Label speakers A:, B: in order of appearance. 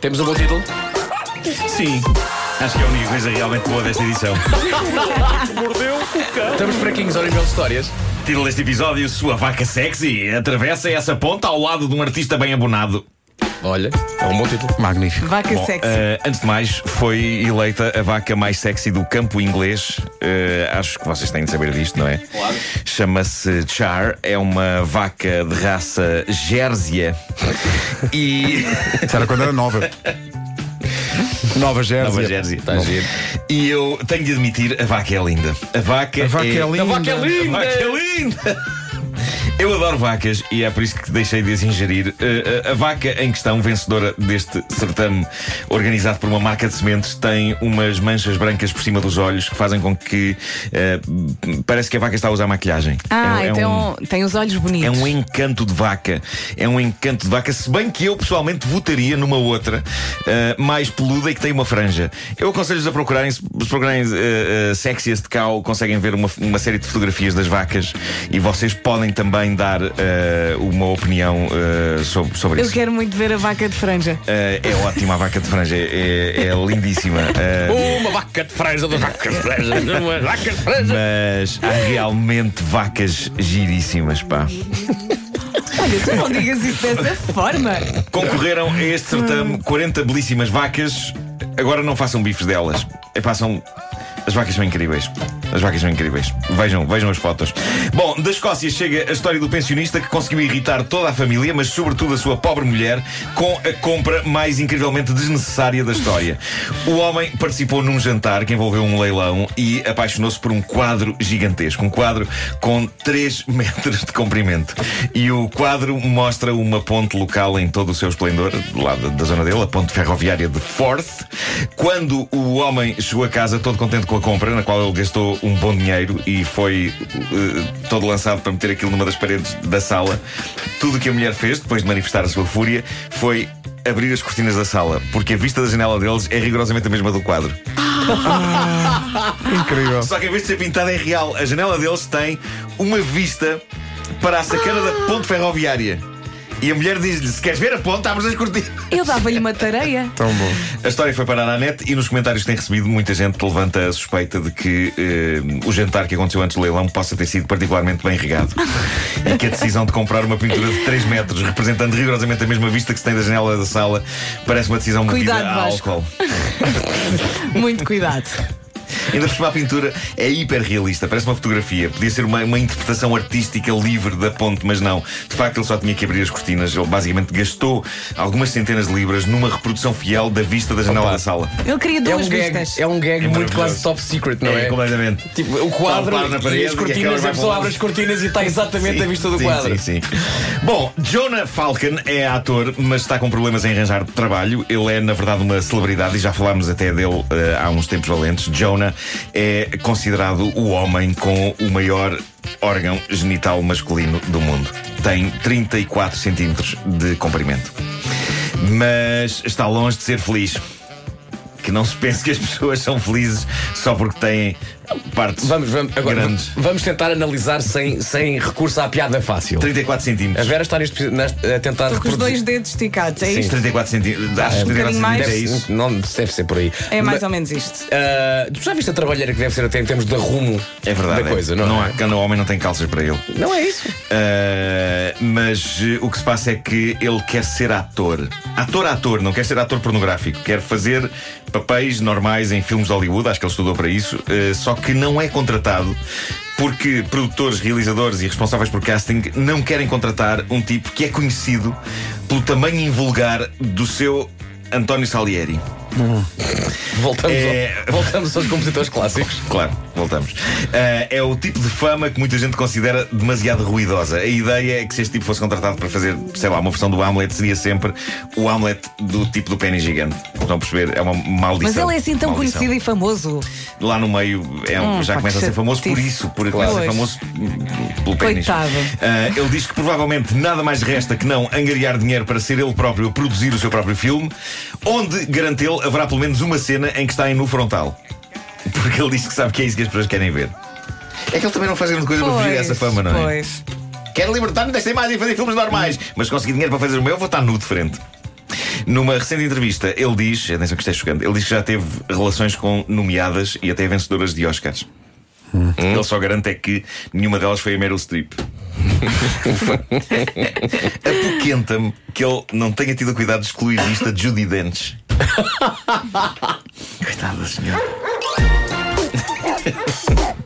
A: Temos um bom título?
B: Sim. Acho que é a única coisa realmente boa desta edição.
A: Estamos fraquinhos nível de histórias.
B: Título deste episódio: Sua vaca sexy atravessa essa ponta ao lado de um artista bem abonado.
A: Olha, é um bom título.
C: Magnífico.
D: Vaca
B: Bom,
D: sexy.
B: eh, antes de mais, foi eleita a vaca mais sexy do campo inglês. Eh, acho que vocês têm de saber disto, não é?
A: Claro.
B: Chama-se Char, é uma vaca de raça Gérsia. e.
C: Isso era quando era nova. Nova Jersey.
B: Nova Jersey.
A: Está giro.
B: E eu tenho de admitir, a vaca é linda. A vaca,
C: A vaca é linda.
A: A vaca é
B: A
A: linda!
B: vaca é linda! Eu adoro vacas e é por isso que deixei de as ingerir. Uh, a, a vaca em questão, vencedora deste certame organizado por uma marca de sementes, tem umas manchas brancas por cima dos olhos que fazem com que uh, parece que a vaca está a usar maquilhagem.
D: ah,
B: é, é
D: então tem os olhos
B: é
D: bonitos.
B: um encanto de vaca. É um encanto de vaca, se bem que eu pessoalmente votaria numa outra uh, mais peluda e que tem uma franja. Eu aconselho-vos a procurarem, se procurarem uh, uh, Sexiest Cow, conseguem ver uma, uma série de fotografias das vacas e vocês podem também dar uh, uma opinião uh, sobre, sobre
D: Eu
B: isso.
D: quero muito ver a vaca de franja.
B: Uh, é ótima a vaca de franja, é, é lindíssima. Uh,
A: Uma vaca de franja, uma vaca de franja, uma vaca de franja.
B: mas há realmente vacas giríssimas, pá.
D: Olha, tu não digas isso dessa forma.
B: Concorreram a este certame 40 belíssimas vacas. Agora não façam bifes delas. É, passam. As vacas são incríveis. As vacas são incríveis. Vejam, vejam as fotos. Bom, da Escócia chega a história do pensionista que conseguiu irritar toda a família, mas sobretudo a sua pobre mulher, com a compra mais incrivelmente desnecessária da história. O homem participou num jantar que envolveu um leilão e apaixonou-se por um quadro gigantesco. Um quadro com 3 metros de comprimento. E o quadro mostra uma ponte local em todo o seu esplendor, do lado da zona dele, a ponte ferroviária de Forth. Quando o homem chegou a casa todo contente com a compra, na qual ele gastou um bom dinheiro e foi eh, todo lançado para meter aquilo numa das paredes da sala, tudo o que a mulher fez, depois de manifestar a sua fúria, foi abrir as cortinas da sala, porque a vista da janela deles é rigorosamente a mesma do quadro.
C: Incrível.
B: Só que em vez de ser pintada é real. A janela deles tem uma vista para a sacana da ponte ferroviária. E a mulher diz-lhe: se queres ver a ponte, abres as cortinas.
D: Eu dava-lhe uma tareia.
C: Tão bom.
B: A história foi parar à net e nos comentários que tem recebido, muita gente levanta a suspeita de que eh, o jantar que aconteceu antes do leilão possa ter sido particularmente bem regado. e que a decisão de comprar uma pintura de 3 metros, representando rigorosamente a mesma vista que se tem da janela da sala, parece uma decisão movida
D: Cuidado,
B: a
D: Vasco.
B: álcool.
D: Muito cuidado.
B: Ainda por a pintura é hiper realista, parece uma fotografia. Podia ser uma, uma interpretação artística livre da ponte, mas não. De facto, ele só tinha que abrir as cortinas. Ele basicamente gastou algumas centenas de libras numa reprodução fiel da vista da janela
A: Opa.
B: da sala.
D: Ele queria
A: É
D: duas
A: um gag,
D: vistas.
A: é um gag
B: É
A: muito quase top secret, não é?
B: completamente.
A: Tipo, o quadro
B: Palpar na parede
A: e as
B: e
A: cortinas,
B: aquela
A: a pessoa abre as cortinas e está exatamente
B: Sim,
A: a vista do
B: sim,
A: quadro.
B: Sim, sim. Bom, Jonah Falcon é ator, mas está com problemas em arranjar trabalho. Ele é, na verdade, uma celebridade e já falámos até dele eh, há uns tempos valentes. Jonah é considerado o homem com o maior órgão genital masculino do mundo. Tem 34 centímetros de comprimento. Mas está longe de ser feliz. Que não se pense que as pessoas são felizes só porque têm partes
A: Vamos, vamos, agora,
B: grandes.
A: vamos tentar analisar sem, sem recurso à piada fácil.
B: 34
A: A
B: centímetros.
A: Vera está neste, neste- a tentar
D: Estou com os dois dedos esticados, é
A: Sim.
D: isto?
B: 34 centímetros. Acho que
D: um
B: 34
D: bocadinho mais.
B: centímetros é isso.
A: Não deve ser por aí.
D: É mais
A: Mas,
D: ou menos isto.
A: tu já viste a trabalheira que deve ser até em termos de rumo
B: É verdade.
A: da
B: é.
A: coisa, não,
B: há,
A: é?
B: quando o homem não tem calças para ele.
A: Não é isso.
B: Uh, mas uh, o que se passa é que ele quer ser ator. Ator, ator, não quer ser ator pornográfico. Quer fazer papéis normais em filmes de Hollywood, acho que ele estudou para isso, uh, só que não é contratado. Porque produtores, realizadores e responsáveis por casting não querem contratar um tipo que é conhecido pelo tamanho invulgar do seu António Salieri.
A: Voltamos,
B: É-
A: ao- voltamos aos compositores clássicos.
B: Claro, voltamos. Ah, é o tipo de fama que muita gente considera demasiado ruidosa. A ideia é que se este tipo fosse contratado para fazer, sei lá, uma versão do Hamlet, seria sempre o Hamlet do tipo do pênis gigante. Estão a perceber? É uma maldição.
D: Mas ele é assim tão
B: Maldição.
D: conhecido e famoso.
B: Lá no meio é um-
D: Hum,
B: já começa a ser famoso por isso, por começa a ser famoso pelo pênis.
D: Coitado.
B: Ah, ele diz que provavelmente nada mais resta que não angariar dinheiro para ser ele próprio a produzir o seu próprio filme, onde, garante ele, haverá pelo menos uma cena em que está em nu frontal. Porque ele diz que sabe que é isso que as pessoas querem ver. É que ele também não faz grande coisa pois, para fugir dessa fama, não é?
D: Pois.
B: Quero libertar-me desta imagem e fazer filmes normais. Mas consegui dinheiro para fazer o meu, vou estar nu de frente. Numa recente entrevista, ele diz, atenção que isto é chocante, ele diz que já teve relações com nomeadas e até vencedoras de Oscars. Hum. Ele só garante é que nenhuma delas foi a Meryl Streep. Apoquenta-me que ele não tenha tido cuidado de excluir isto a Judy Dench. Coitado do senhor.